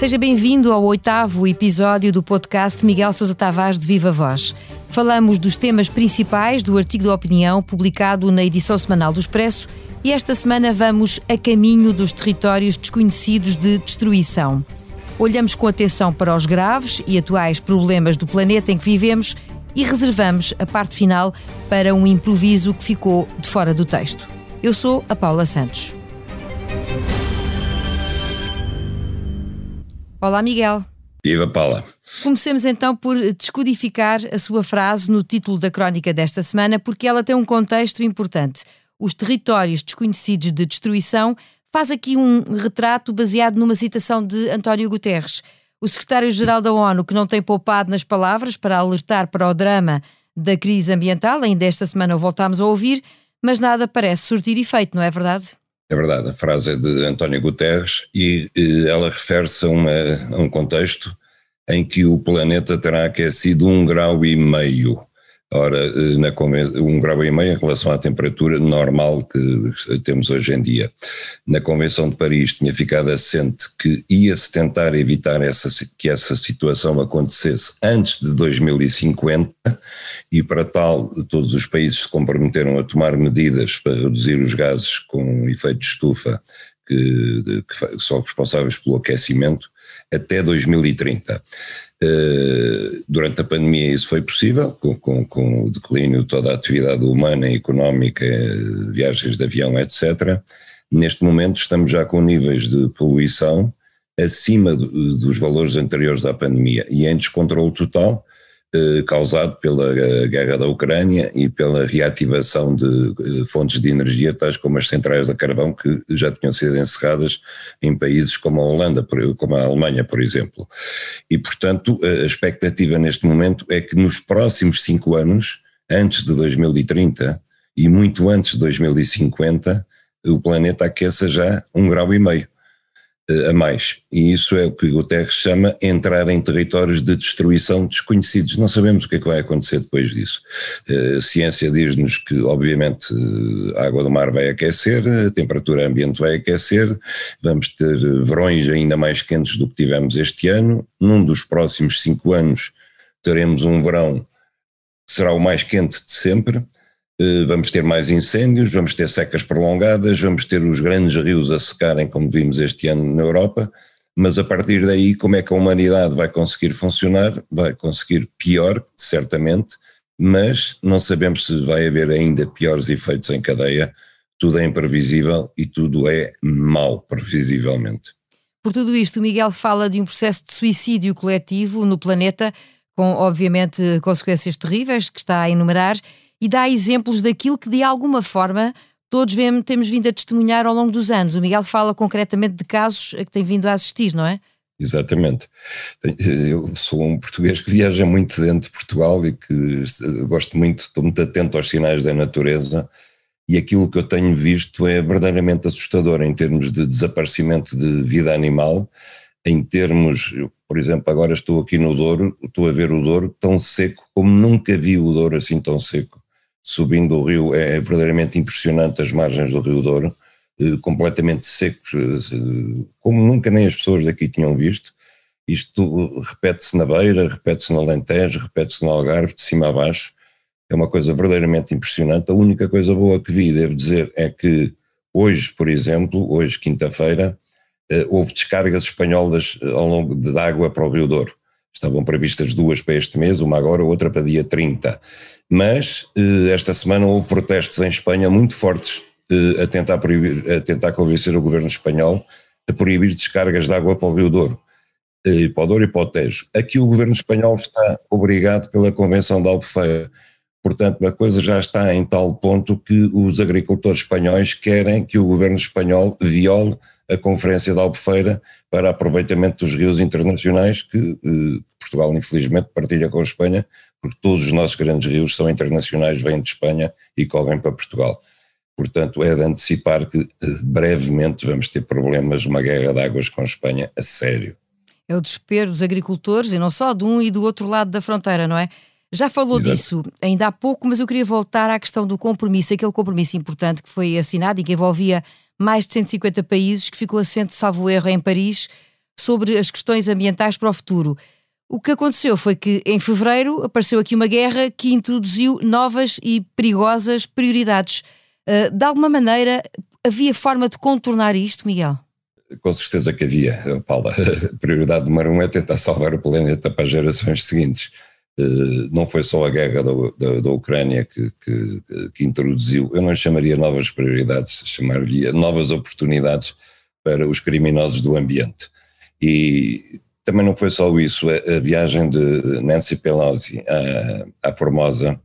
Seja bem-vindo ao oitavo episódio do podcast Miguel Sousa Tavares de Viva Voz. Falamos dos temas principais do artigo de opinião publicado na edição semanal do Expresso e esta semana vamos a caminho dos territórios desconhecidos de destruição. Olhamos com atenção para os graves e atuais problemas do planeta em que vivemos e reservamos a parte final para um improviso que ficou de fora do texto. Eu sou a Paula Santos. Olá, Miguel. Viva Paula. Comecemos então por descodificar a sua frase no título da crónica desta semana, porque ela tem um contexto importante. Os territórios desconhecidos de destruição faz aqui um retrato baseado numa citação de António Guterres, o secretário-geral da ONU, que não tem poupado nas palavras para alertar para o drama da crise ambiental. Ainda esta semana o voltámos a ouvir, mas nada parece surtir efeito, não é verdade? É verdade, a frase é de António Guterres e, e ela refere-se a, a, um contexto em que o planeta terá aquecido um grau e meio. Ora, eh, na um grau e meio em relação à temperatura normal que temos hoje em dia. Na Convenção de Paris tinha ficado assente que ia-se tentar evitar essa, que essa situação acontecesse antes de 2050 e para tal todos os países se comprometeram a tomar medidas para reduzir os gases com efeito de estufa que, que são responsáveis pelo aquecimento até 2030. Eh, durante a pandemia isso foi possível, com, com, com, o declínio de toda a atividade humana e económica, viagens de avião, etc. Neste momento estamos já com níveis de poluição acima dos valores anteriores à pandemia e em descontrole total, causado pela eh, guerra da Ucrânia e pela reativação de eh, fontes de energia, tais como as centrais a carvão, que já tinham sido encerradas em países como a Holanda, como a Alemanha, por exemplo. E, portanto, a expectativa neste momento é que nos próximos cinco anos, antes de 2030 e muito antes de 2050, o planeta aqueça já um grau e meio. Eh, a mais. E isso é o que Guterres chama entrar em territórios de destruição desconhecidos. Não sabemos o que é que vai acontecer depois disso. Eh, a ciência diz-nos que, obviamente, a água do mar vai aquecer, a temperatura ambiente vai aquecer, vamos ter verões ainda mais quentes do que tivemos este ano. Num dos próximos cinco anos teremos um verão que será o mais quente de sempre vamos ter mais incêndios, vamos ter secas prolongadas, vamos ter os grandes rios a secarem, como vimos este ano na Europa, mas a partir daí, como é que a humanidade vai conseguir funcionar? Vai conseguir pior, certamente, mas não sabemos se vai haver ainda piores efeitos em cadeia. Tudo é imprevisível e tudo é mau, previsivelmente. Por tudo isto, o Miguel fala de um processo de suicídio coletivo no planeta, com obviamente consequências terríveis que está a enumerar e dá exemplos daquilo que de alguma forma todos vemos, temos vindo a testemunhar ao longo dos anos. O Miguel fala concretamente de casos a que tem vindo a assistir, não é? Exatamente. Eu sou um português que viaja muito dentro de Portugal e que gosto muito, estou muito atento aos sinais da natureza e aquilo que eu tenho visto é verdadeiramente assustador em termos de desaparecimento de vida animal, em termos, por exemplo, agora estou aqui no Douro, estou a ver o Douro tão seco como nunca vi o Douro assim tão seco subindo o rio, é, é verdadeiramente impressionante as margens do Rio Douro, eh, completamente secos, eh, como nunca nem as pessoas daqui tinham visto. Isto repete-se na Beira, repete-se no Alentejo, repete-se no Algarve, de cima a baixo. É uma coisa verdadeiramente impressionante. A única coisa boa que vi, devo dizer, é que hoje, por exemplo, hoje, quinta-feira, eh, houve descargas espanholas ao longo de água para o Rio Douro. Estavam previstas duas para este mês, uma agora, outra para dia 30. Mas eh, esta semana houve protestos em Espanha muito fortes eh, a tentar, proibir, a tentar convencer o governo espanhol a proibir descargas de água para o Rio Douro, eh, para o Douro e para o Tejo. Aqui o governo espanhol está obrigado pela Convenção da Albufeira. Portanto, a coisa já está em tal ponto que os agricultores espanhóis querem que o governo espanhol viole a Conferência da Albufeira para aproveitamento dos rios internacionais que eh, Portugal infelizmente partilha com a Espanha, porque todos os nossos grandes rios são internacionais, vêm de Espanha e correm para Portugal. Portanto, é de antecipar que eh, brevemente vamos ter problemas, uma guerra de águas com a Espanha a sério. É o desespero dos agricultores e não só de um e do outro lado da fronteira, não é? Já falou Exato. disso ainda há pouco, mas eu queria voltar à questão do compromisso, aquele compromisso importante que foi assinado e que envolvia mais de 150 países, que ficou assente, salvo erro, em Paris, sobre as questões ambientais para o futuro. O que aconteceu foi que, em fevereiro, apareceu aqui uma guerra que introduziu novas e perigosas prioridades. Uh, de alguma maneira, havia forma de contornar isto, Miguel? Com certeza que havia, Paula. A prioridade número um é tentar salvar o planeta para as gerações seguintes. Uh, não foi só a guerra da, da, da Ucrânia que, que, que, introduziu, eu não chamaria novas prioridades, chamaria novas oportunidades para os criminosos do ambiente. E também não foi só isso, a, a viagem de Nancy Pelosi à, à Formosa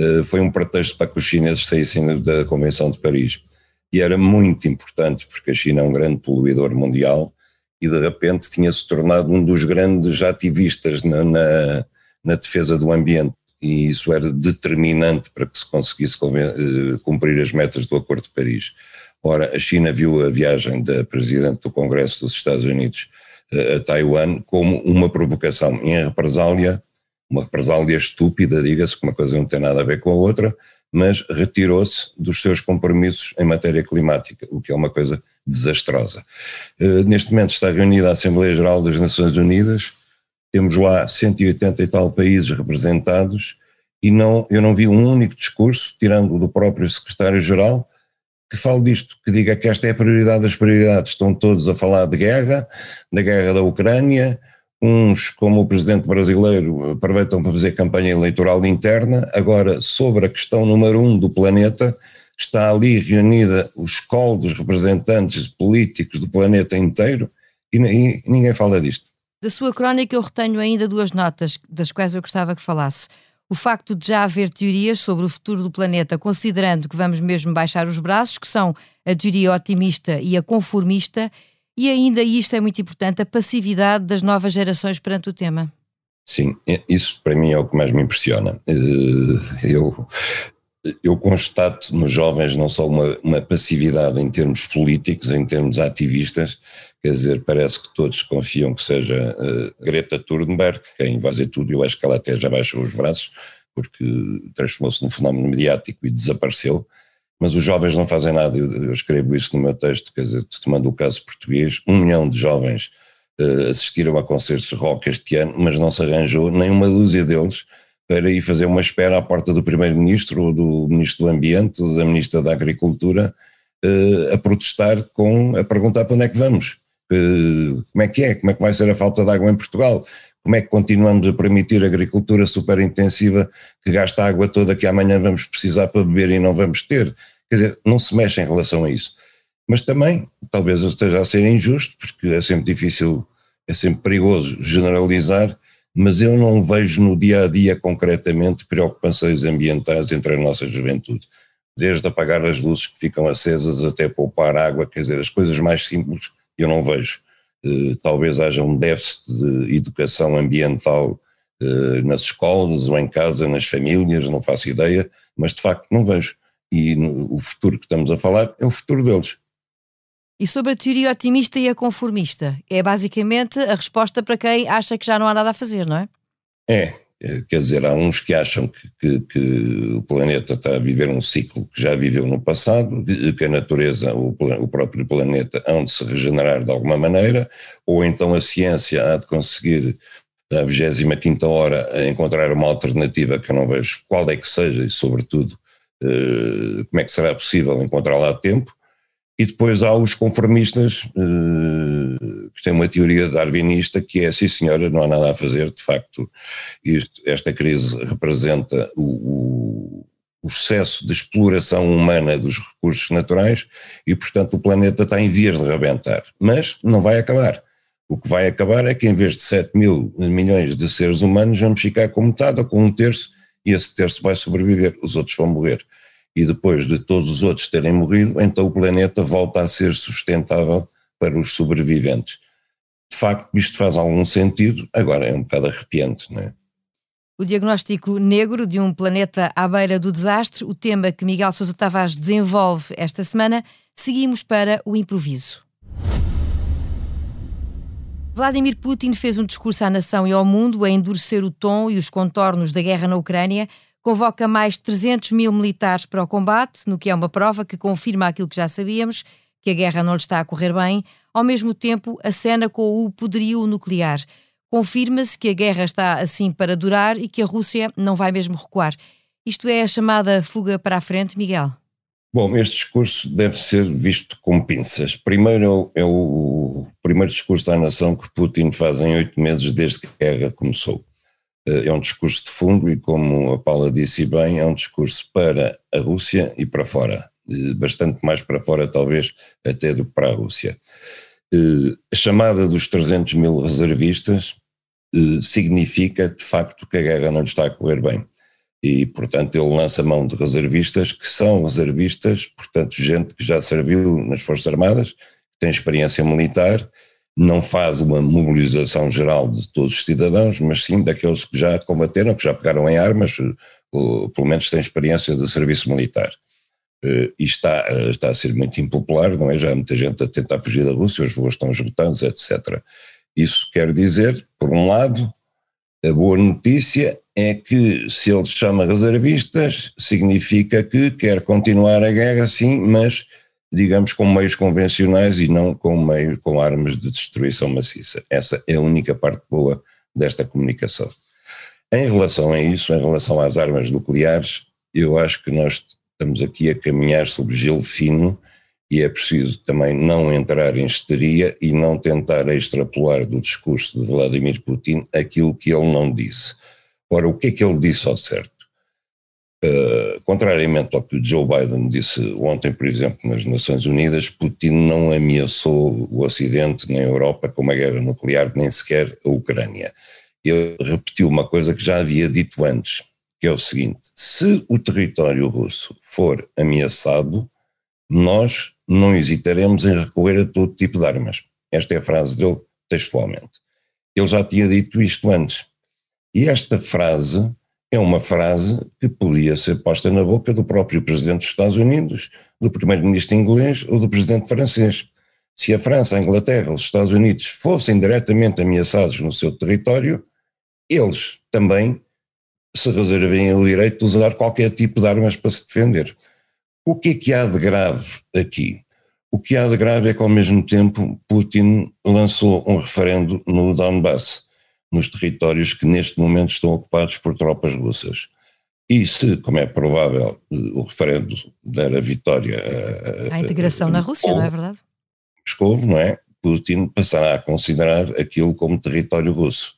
uh, foi um pretexto para que os chineses saíssem da Convenção de Paris. E era muito importante, porque a China é um grande poluidor mundial e de repente tinha-se tornado um dos grandes ativistas na, na, na defesa do ambiente e isso era determinante para que se conseguisse eh, cumprir as metas do Acordo de Paris. Ora, a China viu a viagem da Presidente do Congresso dos Estados Unidos a Taiwan como uma provocação em represália, uma represália estúpida, diga-se, que uma coisa não tem nada a ver com a outra, mas retirou-se dos seus compromissos em matéria climática, o que é uma coisa desastrosa. Uh, neste momento está reunida a Assembleia Geral das Nações Unidas, temos lá 180 e tal países representados e não, eu não vi um único discurso, tirando do próprio secretário-geral, que fale disto, que diga que esta é a prioridade das prioridades. Estão todos a falar de guerra, da guerra da Ucrânia, uns, como o presidente brasileiro, aproveitam para fazer campanha eleitoral interna. Agora, sobre a questão número um do planeta, está ali reunida os col dos representantes políticos do planeta inteiro e, e ninguém fala disto. Da sua crónica eu retenho ainda duas notas das quais eu gostava que falasse o facto de já haver teorias sobre o futuro do planeta, considerando que vamos mesmo baixar os braços, que são a teoria otimista e a conformista, e ainda, e isto é muito importante, a passividade das novas gerações perante o tema. Sim, é, isso para mim é o que mais me impressiona. Eh, eu, eu constato nos jovens não só uma, uma passividade em termos políticos, em termos ativistas, Quer dizer, parece que todos confiam que seja uh, Greta Thunberg quem vai fazer tudo. Eu acho que ela até já baixou os braços, porque transformou-se num fenómeno mediático e desapareceu. Mas os jovens não fazem nada. Eu, eu escrevo isso no meu texto. Quer dizer, tomando o caso português, um milhão de jovens uh, assistiram a concertos rock este ano, mas não se arranjou nem uma dúzia deles para ir fazer uma espera à porta do Primeiro-Ministro, ou do Ministro do Ambiente, ou da Ministra da Agricultura, uh, a protestar com, a perguntar para onde é que vamos como é que é, como é que vai ser a falta de água em Portugal, como é que continuamos a permitir agricultura super intensiva que gasta a água toda que amanhã vamos precisar para beber e não vamos ter. Quer dizer, não se mexe em relação a isso. Mas também, talvez eu esteja a ser injusto, porque é sempre difícil, é sempre perigoso generalizar, mas eu não vejo no dia a dia concretamente preocupações ambientais entre a nossa juventude. Desde apagar as luzes que ficam acesas até poupar água, quer dizer, as coisas mais simples eu não vejo. Uh, talvez haja um déficit de educação ambiental uh, nas escolas ou em casa, nas famílias, não faço ideia, mas de facto não vejo. E no, o futuro que estamos a falar é o futuro deles. E sobre a teoria otimista e a conformista? É basicamente a resposta para quem acha que já não há nada a fazer, não é? É, eh, quer dizer, há uns que acham que, que, que, o planeta está a viver um ciclo que já viveu no passado, que a natureza, o, o próprio planeta, hão de se regenerar de alguma maneira, ou então a ciência há de conseguir, à 25 hora, encontrar uma alternativa que eu não vejo qual é que seja e, sobretudo, eh, como é que será possível encontrá-la a tempo. E depois há os conformistas, eh, que têm uma teoria darwinista que é, sim senhora, não há nada a fazer, de facto, isto, esta crise representa o, o, excesso de exploração humana dos recursos naturais e, portanto, o planeta está em vias de rebentar. Mas não vai acabar. O que vai acabar é que em vez de 7 mil milhões de seres humanos, vamos ficar com metade ou com um terço, e esse terço vai sobreviver, os outros vão morrer e depois de todos os outros terem morrido, então o planeta volta a ser sustentável para os sobreviventes. De facto, isto faz algum sentido, agora é um bocado arrepiante, não é? O diagnóstico negro de um planeta à beira do desastre, o tema que Miguel Sousa Tavares desenvolve esta semana, seguimos para o improviso. Vladimir Putin fez um discurso à nação e ao mundo a endurecer o tom e os contornos da guerra na Ucrânia, convoca mais de 300 mil militares para o combate, no que é uma prova que confirma aquilo que já sabíamos, que a guerra não lhe está a correr bem, ao mesmo tempo acena com o poderio nuclear. Confirma-se que a guerra está assim para durar e que a Rússia não vai mesmo recuar. Isto é a chamada fuga para a frente, Miguel? Bom, este discurso deve ser visto com pinças. Primeiro é o primeiro discurso à nação que Putin faz em oito meses desde que a guerra começou. Eh, é um discurso de fundo e, como a Paula disse bem, é um discurso para a Rússia e para fora. Bastante mais para fora, talvez, até do que para a Rússia. Eh, a chamada dos 300 mil reservistas eh, significa, de facto, que a guerra não está a correr bem e, portanto, ele lança mão de reservistas que são reservistas, portanto, gente que já serviu nas Forças Armadas, tem experiência militar, não faz uma mobilização geral de todos os cidadãos, mas sim daqueles que já combateram, que já pegaram em armas, ou pelo menos têm experiência de serviço militar. Eh, e está, eh, está a ser muito impopular, não é? Já há muita gente a tentar fugir da Rússia, os voos estão esgotados, etc. Isso quer dizer, por um lado, a boa notícia é que se ele chama reservistas, significa que quer continuar a guerra, sim, mas digamos com meios convencionais e não com meios com armas de destruição maciça. Essa é a única parte boa desta comunicação. Em relação a isso, em relação às armas nucleares, eu acho que nós estamos aqui a caminhar sobre gelo fino e é preciso também não entrar em histeria e não tentar extrapolar do discurso de Vladimir Putin aquilo que ele não disse. Ora, o que é que ele disse ao certo? Contrariamente ao que o Joe Biden disse ontem, por exemplo, nas Nações Unidas, Putin não ameaçou o Ocidente nem a Europa com uma guerra nuclear, nem sequer a Ucrânia. Ele repetiu uma coisa que já havia dito antes, que é o seguinte: se o território russo for ameaçado, nós não hesitaremos em recorrer a todo tipo de armas. Esta é a frase dele textualmente. Ele já tinha dito isto antes. E esta frase é uma frase que podia ser posta na boca do próprio presidente dos Estados Unidos, do primeiro-ministro inglês ou do presidente francês. Se a França, a Inglaterra, os Estados Unidos fossem diretamente ameaçados no seu território, eles também se reservem o direito de usar qualquer tipo de armas para se defender. O que é que há de grave aqui? O que há de grave é que, ao mesmo tempo, Putin lançou um referendo no Donbass nos territórios que neste momento estão ocupados por tropas russas. E se, como é provável, o referendo der a vitória à integração a, a, na Rússia, não é verdade? Moscou, não é? Putin passará a considerar aquilo como território russo.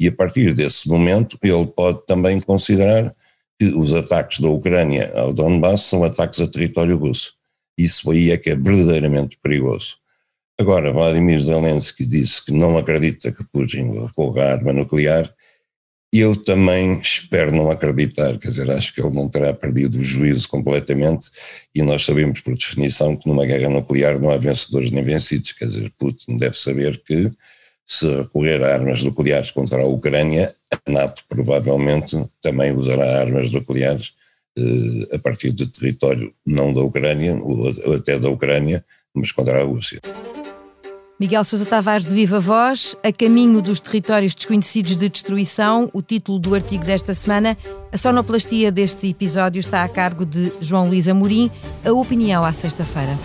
E a partir desse momento, ele pode também considerar que os ataques da Ucrânia ao Donbass são ataques a território russo. Isso aí é que é verdadeiramente perigoso. Agora, Vladimir Zelensky disse que não acredita que Putin recorra à arma nuclear. E eu também espero não acreditar, quer dizer, acho que ele não terá perdido o juízo completamente. E nós sabemos por definição que numa guerra nuclear não há vencedores nem vencidos, quer dizer, Putin deve saber que se recorrer a armas nucleares contra a Ucrânia, a NATO provavelmente também usará armas nucleares eh, a partir do território não da Ucrânia, ou até da Ucrânia, mas contra a Rússia. Miguel Sousa Tavares de Viva Voz, A Caminho dos Territórios Desconhecidos de Destruição, o título do artigo desta semana. A sonoplastia deste episódio está a cargo de João Luís Amorim. A opinião à sexta-feira.